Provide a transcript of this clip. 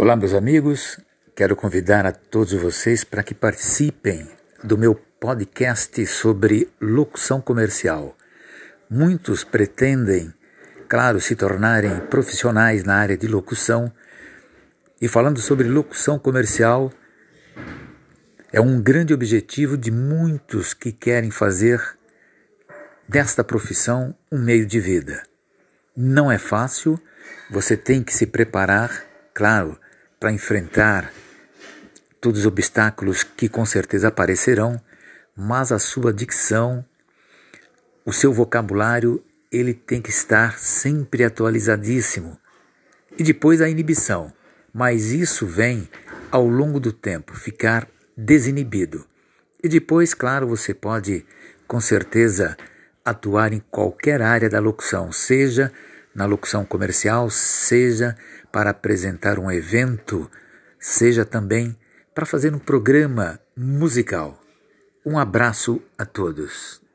Olá, meus amigos. Quero convidar a todos vocês para que participem do meu podcast sobre locução comercial. Muitos pretendem, claro, se tornarem profissionais na área de locução. E falando sobre locução comercial, é um grande objetivo de muitos que querem fazer desta profissão um meio de vida. Não é fácil, você tem que se preparar, claro, para enfrentar todos os obstáculos que com certeza aparecerão, mas a sua dicção, o seu vocabulário, ele tem que estar sempre atualizadíssimo. E depois a inibição, mas isso vem ao longo do tempo, ficar desinibido. E depois, claro, você pode com certeza atuar em qualquer área da locução, seja na locução comercial, seja para apresentar um evento, seja também para fazer um programa musical. Um abraço a todos.